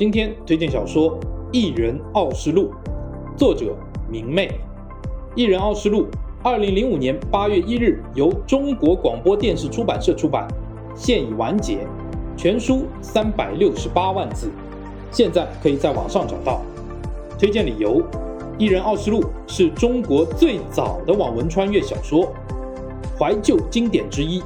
今天推荐小说《一人傲世录》，作者明媚。《一人傲世录》二零零五年八月一日由中国广播电视出版社出版，现已完结，全书三百六十八万字，现在可以在网上找到。推荐理由：《一人傲世录》是中国最早的网文穿越小说，怀旧经典之一，